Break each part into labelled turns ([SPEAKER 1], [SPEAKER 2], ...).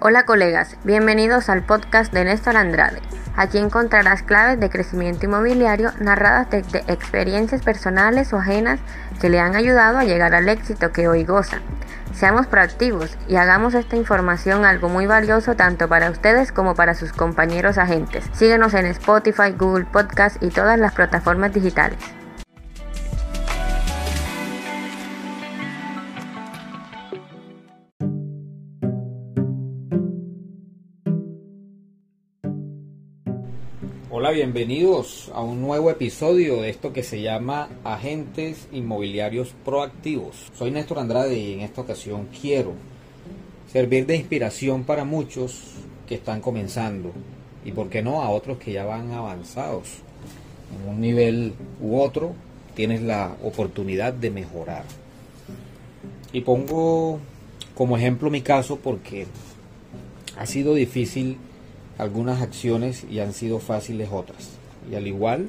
[SPEAKER 1] Hola colegas, bienvenidos al podcast de Néstor Andrade. Aquí encontrarás claves de crecimiento inmobiliario narradas desde experiencias personales o ajenas que le han ayudado a llegar al éxito que hoy goza. Seamos proactivos y hagamos esta información algo muy valioso tanto para ustedes como para sus compañeros agentes. Síguenos en Spotify, Google Podcast y todas las plataformas digitales.
[SPEAKER 2] Hola, bienvenidos a un nuevo episodio de esto que se llama Agentes Inmobiliarios Proactivos. Soy Néstor Andrade y en esta ocasión quiero servir de inspiración para muchos que están comenzando y por qué no a otros que ya van avanzados. En un nivel u otro tienes la oportunidad de mejorar. Y pongo como ejemplo mi caso porque ha sido difícil algunas acciones y han sido fáciles otras. Y al igual,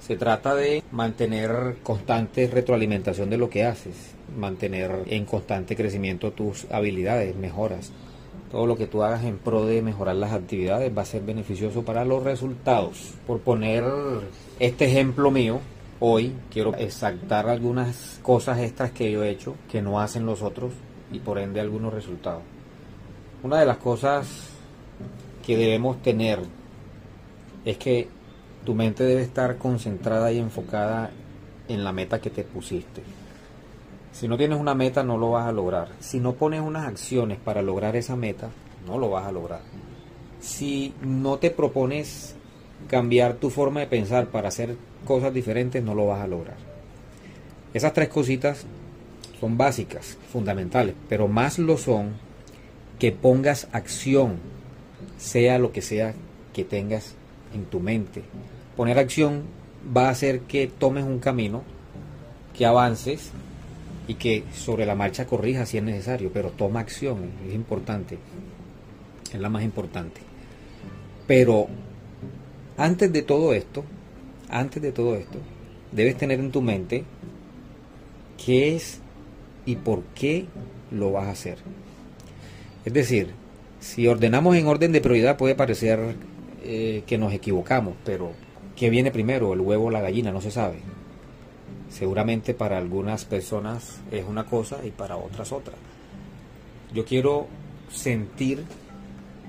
[SPEAKER 2] se trata de mantener constante retroalimentación de lo que haces, mantener en constante crecimiento tus habilidades, mejoras. Todo lo que tú hagas en pro de mejorar las actividades va a ser beneficioso para los resultados. Por poner este ejemplo mío, hoy quiero exaltar algunas cosas extras que yo he hecho que no hacen los otros y por ende algunos resultados. Una de las cosas que debemos tener es que tu mente debe estar concentrada y enfocada en la meta que te pusiste. Si no tienes una meta no lo vas a lograr. Si no pones unas acciones para lograr esa meta, no lo vas a lograr. Si no te propones cambiar tu forma de pensar para hacer cosas diferentes, no lo vas a lograr. Esas tres cositas son básicas, fundamentales, pero más lo son que pongas acción sea lo que sea que tengas en tu mente. Poner acción va a hacer que tomes un camino, que avances y que sobre la marcha corrijas si es necesario, pero toma acción, es importante, es la más importante. Pero antes de todo esto, antes de todo esto, debes tener en tu mente qué es y por qué lo vas a hacer. Es decir, si ordenamos en orden de prioridad puede parecer eh, que nos equivocamos, pero ¿qué viene primero, el huevo o la gallina? No se sabe. Seguramente para algunas personas es una cosa y para otras otra. Yo quiero sentir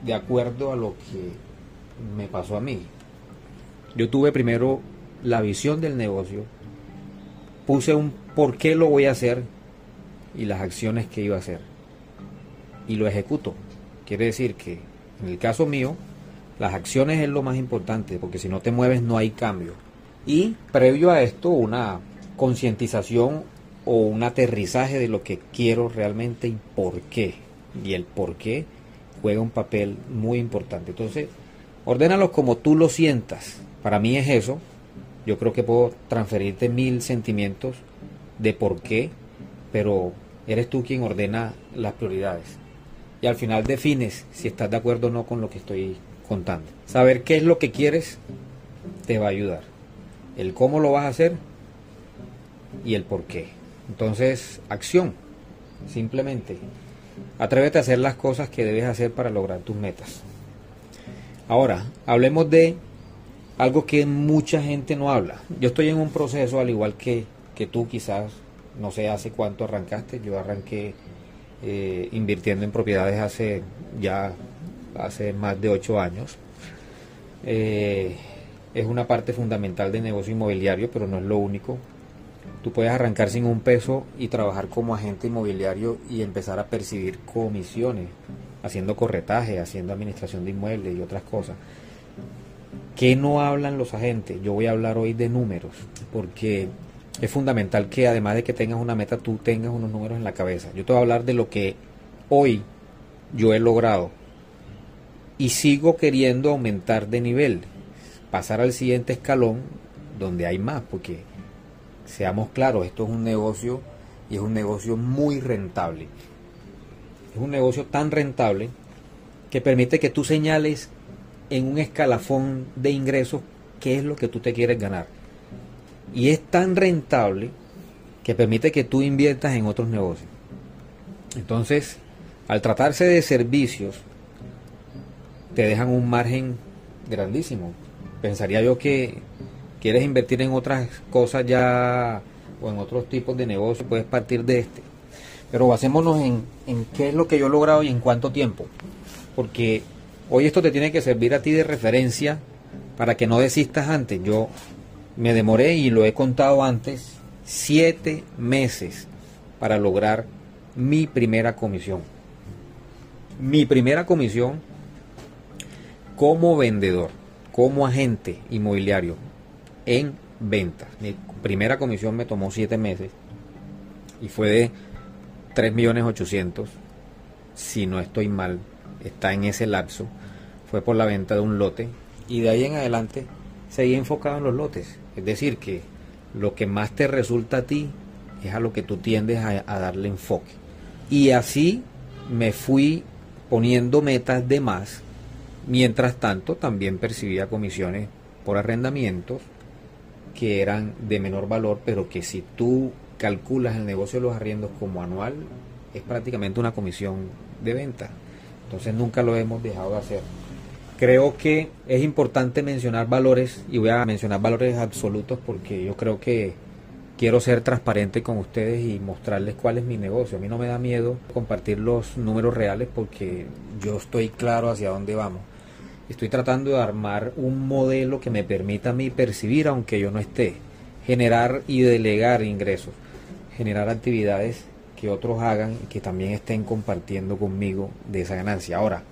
[SPEAKER 2] de acuerdo a lo que me pasó a mí. Yo tuve primero la visión del negocio, puse un por qué lo voy a hacer y las acciones que iba a hacer. Y lo ejecuto. Quiere decir que en el caso mío, las acciones es lo más importante, porque si no te mueves no hay cambio. Y previo a esto, una concientización o un aterrizaje de lo que quiero realmente y por qué. Y el por qué juega un papel muy importante. Entonces, ordénalos como tú lo sientas. Para mí es eso. Yo creo que puedo transferirte mil sentimientos de por qué, pero eres tú quien ordena las prioridades y al final defines si estás de acuerdo o no con lo que estoy contando. Saber qué es lo que quieres te va a ayudar. El cómo lo vas a hacer y el por qué. Entonces, acción. Simplemente, atrévete a hacer las cosas que debes hacer para lograr tus metas. Ahora, hablemos de algo que mucha gente no habla. Yo estoy en un proceso, al igual que, que tú quizás, no sé hace cuánto arrancaste, yo arranqué eh, invirtiendo en propiedades hace ya hace más de ocho años. Eh, es una parte fundamental del negocio inmobiliario, pero no es lo único. Tú puedes arrancar sin un peso y trabajar como agente inmobiliario y empezar a percibir comisiones, haciendo corretaje, haciendo administración de inmuebles y otras cosas. ¿Qué no hablan los agentes? Yo voy a hablar hoy de números, porque es fundamental que además de que tengas una meta, tú tengas unos números en la cabeza. Yo te voy a hablar de lo que hoy yo he logrado y sigo queriendo aumentar de nivel, pasar al siguiente escalón donde hay más, porque seamos claros, esto es un negocio y es un negocio muy rentable. Es un negocio tan rentable que permite que tú señales en un escalafón de ingresos qué es lo que tú te quieres ganar y es tan rentable que permite que tú inviertas en otros negocios. Entonces, al tratarse de servicios, te dejan un margen grandísimo. Pensaría yo que quieres invertir en otras cosas ya o en otros tipos de negocio, puedes partir de este. Pero basémonos en, en qué es lo que yo he logrado y en cuánto tiempo. Porque hoy esto te tiene que servir a ti de referencia para que no desistas antes. Yo me demoré y lo he contado antes, siete meses para lograr mi primera comisión. Mi primera comisión como vendedor, como agente inmobiliario en ventas. Mi primera comisión me tomó siete meses y fue de 3 millones 800, si no estoy mal, está en ese lapso. Fue por la venta de un lote y de ahí en adelante seguí enfocado en los lotes. Es decir, que lo que más te resulta a ti es a lo que tú tiendes a, darle enfoque. Y así me fui poniendo metas de más. Mientras tanto, también percibía comisiones por arrendamientos que eran de menor valor, pero que si tú calculas el negocio de los arriendos como anual, es prácticamente una comisión de venta. Entonces nunca lo hemos dejado de hacer. Creo que es importante mencionar valores y voy a mencionar valores absolutos porque yo creo que quiero ser transparente con ustedes y mostrarles cuál es mi negocio. A mí no me da miedo compartir los números reales porque yo estoy claro hacia dónde vamos. Estoy tratando de armar un modelo que me permita a mí percibir, aunque yo no esté, generar y delegar ingresos, generar actividades que otros hagan y que también estén compartiendo conmigo de esa ganancia. Ahora,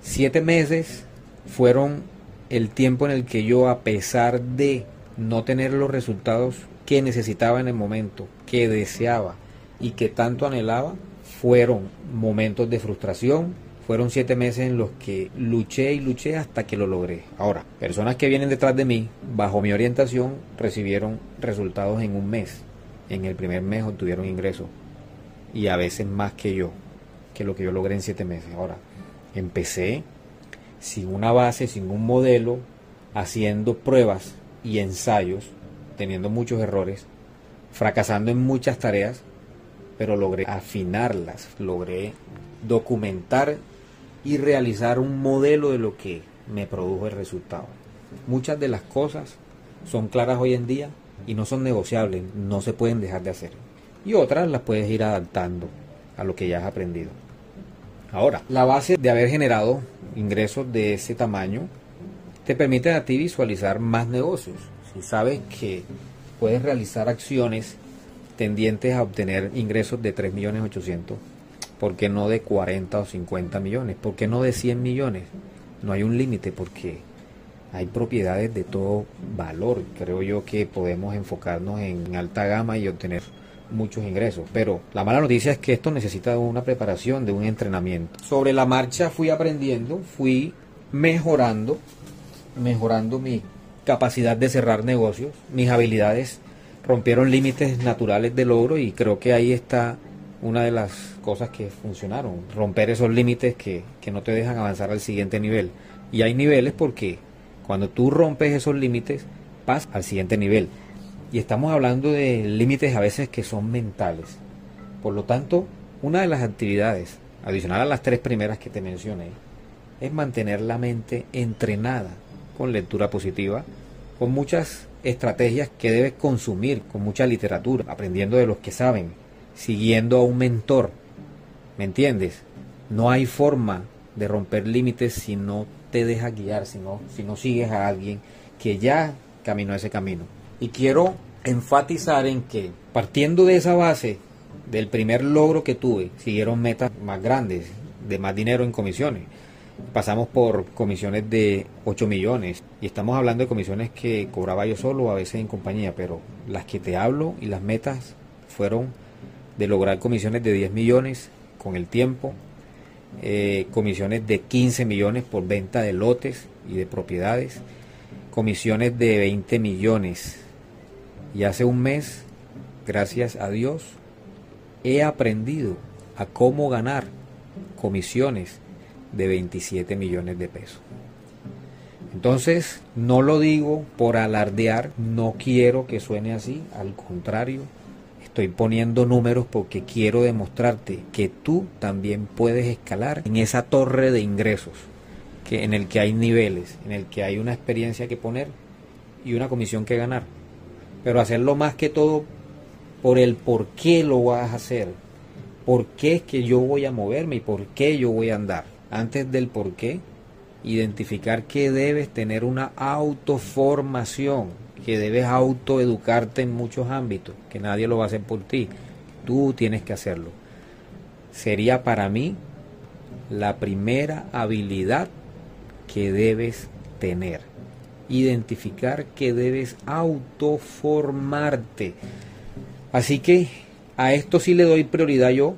[SPEAKER 2] Siete meses fueron el tiempo en el que yo, a pesar de no tener los resultados que necesitaba en el momento, que deseaba y que tanto anhelaba, fueron momentos de frustración, fueron siete meses en los que luché y luché hasta que lo logré. Ahora, personas que vienen detrás de mí, bajo mi orientación, recibieron resultados en un mes. En el primer mes obtuvieron ingresos. Y a veces más que yo, que lo que yo logré en siete meses. Ahora, Empecé sin una base, sin un modelo, haciendo pruebas y ensayos, teniendo muchos errores, fracasando en muchas tareas, pero logré afinarlas, logré documentar y realizar un modelo de lo que me produjo el resultado. Muchas de las cosas son claras hoy en día y no son negociables, no se pueden dejar de hacer. Y otras las puedes ir adaptando a lo que ya has aprendido. Ahora, la base de haber generado ingresos de ese tamaño te permite a ti visualizar más negocios. Si sabes que puedes realizar acciones tendientes a obtener ingresos de 3 millones 800, ¿por qué no de 40 o 50 millones? ¿Por qué no de 100 millones? No hay un límite porque hay propiedades de todo valor. Creo yo que podemos enfocarnos en alta gama y obtener muchos ingresos. Pero la mala noticia es que esto necesita una preparación, de un entrenamiento. Sobre la marcha fui aprendiendo, fui mejorando, mejorando mi capacidad de cerrar negocios, mis habilidades rompieron límites naturales de logro y creo que ahí está una de las cosas que funcionaron, romper esos límites que, que no te dejan avanzar al siguiente nivel. Y hay niveles porque cuando tú rompes esos límites, pasas al siguiente nivel. Y estamos hablando de límites a veces que son mentales. Por lo tanto, una de las actividades, adicional a las tres primeras que te mencioné, es mantener la mente entrenada con lectura positiva, con muchas estrategias que debes consumir, con mucha literatura, aprendiendo de los que saben, siguiendo a un mentor. ¿Me entiendes? No hay forma de romper límites si no te dejas guiar, si no, si no sigues a alguien que ya caminó ese camino. Y quiero enfatizar en que partiendo de esa base del primer logro que tuve, siguieron metas más grandes, de más dinero en comisiones. Pasamos por comisiones de 8 millones y estamos hablando de comisiones que cobraba yo solo, a veces en compañía, pero las que te hablo y las metas fueron de lograr comisiones de 10 millones con el tiempo, eh, comisiones de 15 millones por venta de lotes y de propiedades, comisiones de 20 millones. Y hace un mes, gracias a Dios, he aprendido a cómo ganar comisiones de 27 millones de pesos. Entonces, no lo digo por alardear, no quiero que suene así, al contrario, estoy poniendo números porque quiero demostrarte que tú también puedes escalar en esa torre de ingresos que, en el que hay niveles, en el que hay una experiencia que poner y una comisión que ganar. Pero hacerlo más que todo por el por qué lo vas a hacer, por qué es que yo voy a moverme y por qué yo voy a andar. Antes del por qué, identificar que debes tener una autoformación, que debes autoeducarte en muchos ámbitos, que nadie lo va a hacer por ti, tú tienes que hacerlo. Sería para mí la primera habilidad que debes tener. Identificar que debes autoformarte. Así que a esto sí le doy prioridad yo.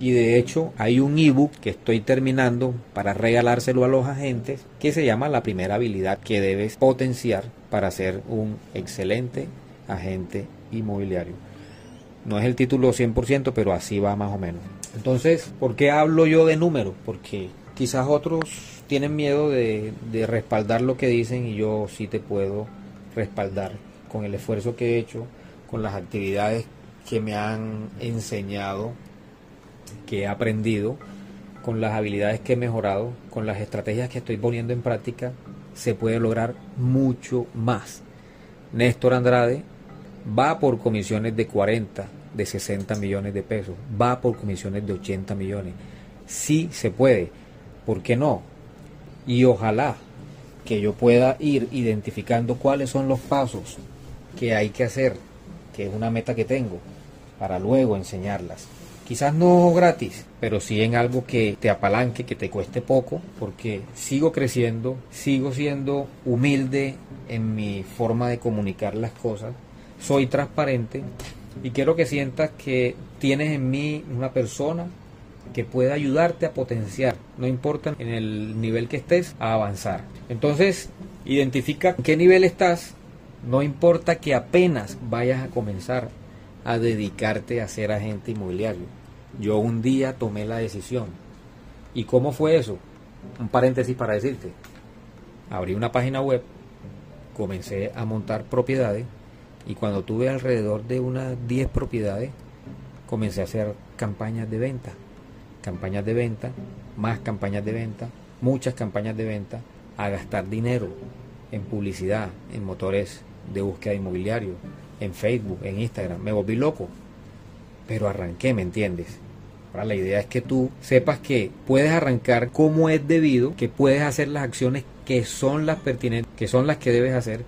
[SPEAKER 2] Y de hecho hay un ebook que estoy terminando para regalárselo a los agentes que se llama la primera habilidad que debes potenciar para ser un excelente agente inmobiliario. No es el título 100%, pero así va más o menos. Entonces, ¿por qué hablo yo de números? Porque quizás otros tienen miedo de, de, respaldar lo que dicen y yo sí te puedo respaldar con el esfuerzo que he hecho, con las actividades que me han enseñado, que he aprendido, con las habilidades que he mejorado, con las estrategias que estoy poniendo en práctica, se puede lograr mucho más. Néstor Andrade va por comisiones de 40, de 60 millones de pesos, va por comisiones de 80 millones. Sí se puede, ¿por qué no? Y ojalá que yo pueda ir identificando cuáles son los pasos que hay que hacer, que es una meta que tengo, para luego enseñarlas. Quizás no gratis, pero sí en algo que te apalanque, que te cueste poco, porque sigo creciendo, sigo siendo humilde en mi forma de comunicar las cosas, soy transparente y quiero que sientas que tienes en mí una persona que pueda ayudarte a potenciar, no importa en el nivel que estés, a avanzar. Entonces, identifica qué nivel estás, no importa que apenas vayas a comenzar a dedicarte a ser agente inmobiliario. Yo un día tomé la decisión. ¿Y cómo fue eso? Un paréntesis para decirte. Abrí una página web, comencé a montar propiedades y cuando tuve alrededor de unas 10 propiedades, comencé a hacer campañas de venta. Campañas de venta, más campañas de venta, muchas campañas de venta, a gastar dinero en publicidad, en motores de búsqueda inmobiliario, en Facebook, en Instagram. Me volví loco, pero arranqué, ¿me entiendes? Ahora la idea es que tú sepas que puedes arrancar como es debido, que puedes hacer las acciones que son las pertinentes, que son las que debes hacer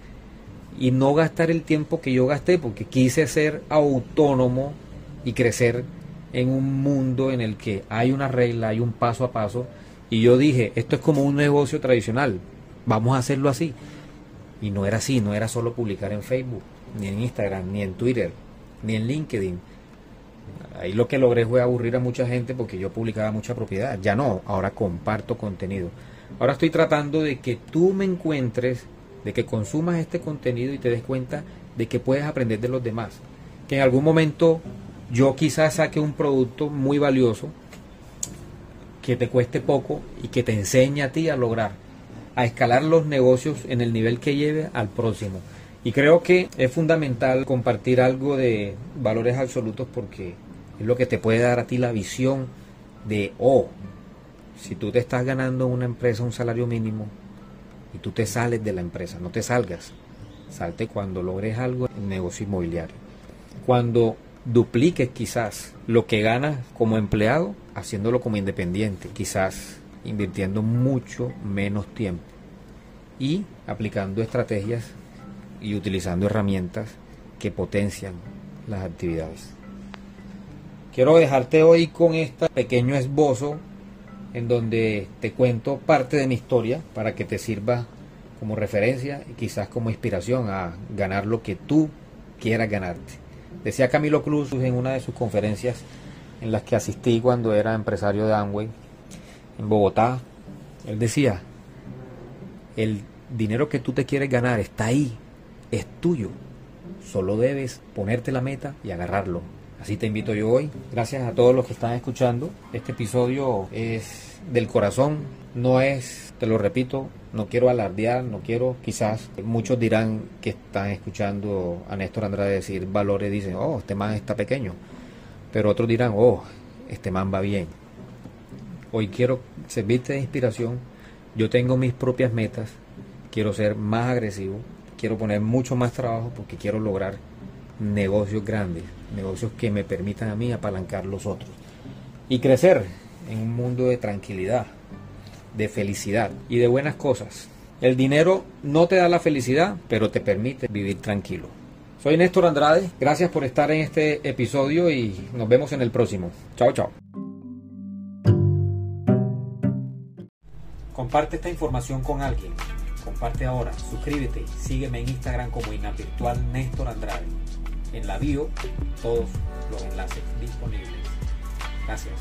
[SPEAKER 2] y no gastar el tiempo que yo gasté porque quise ser autónomo y crecer en un mundo en el que hay una regla, hay un paso a paso y yo dije, esto es como un negocio tradicional, vamos a hacerlo así. Y no era así, no era solo publicar en Facebook, ni en Instagram, ni en Twitter, ni en LinkedIn. Ahí lo que logré fue aburrir a mucha gente porque yo publicaba mucha propiedad. Ya no, ahora comparto contenido. Ahora estoy tratando de que tú me encuentres de que consumas este contenido y te des cuenta de que puedes aprender de los demás. Que en algún momento yo quizás saque un producto muy valioso que te cueste poco y que te enseñe a ti a lograr, a escalar los negocios en el nivel que lleve al próximo. Y creo que es fundamental compartir algo de valores absolutos porque es lo que te puede dar a ti la visión de, oh, si tú te estás ganando una empresa un salario mínimo, y tú te sales de la empresa, no te salgas. Salte cuando logres algo en negocio inmobiliario. Cuando dupliques quizás lo que ganas como empleado haciéndolo como independiente, quizás invirtiendo mucho menos tiempo y aplicando estrategias y utilizando herramientas que potencian las actividades. Quiero dejarte hoy con este pequeño esbozo en donde te cuento parte de mi historia para que te sirva como referencia y quizás como inspiración a ganar lo que tú quieras ganarte. Decía Camilo Cruz en una de sus conferencias en las que asistí cuando era empresario de Amway en Bogotá, él decía, el dinero que tú te quieres ganar está ahí, es tuyo, solo debes ponerte la meta y agarrarlo. Así te invito yo hoy. Gracias a todos los que están escuchando. Este episodio es del corazón, no es, te lo repito, no quiero alardear, no quiero, quizás muchos dirán que están escuchando a Néstor Andrade decir valores, dicen, oh, este man está pequeño. Pero otros dirán, oh, este man va bien. Hoy quiero servirte de inspiración Yo tengo mis propias metas, quiero ser más agresivo, quiero poner mucho más trabajo porque quiero lograr negocios grandes, negocios que me permitan a mí apalancar los otros y crecer en un mundo de tranquilidad, de felicidad y de buenas cosas. El dinero no te da la felicidad, pero te permite vivir tranquilo. Soy Néstor Andrade, gracias por estar en este episodio y nos vemos en el próximo. Chao, chao. Comparte esta información con alguien. Comparte ahora, suscríbete, sígueme en Instagram como Inapirtual Néstor Andrade. En la bio, todos los enlaces disponibles. Gracias.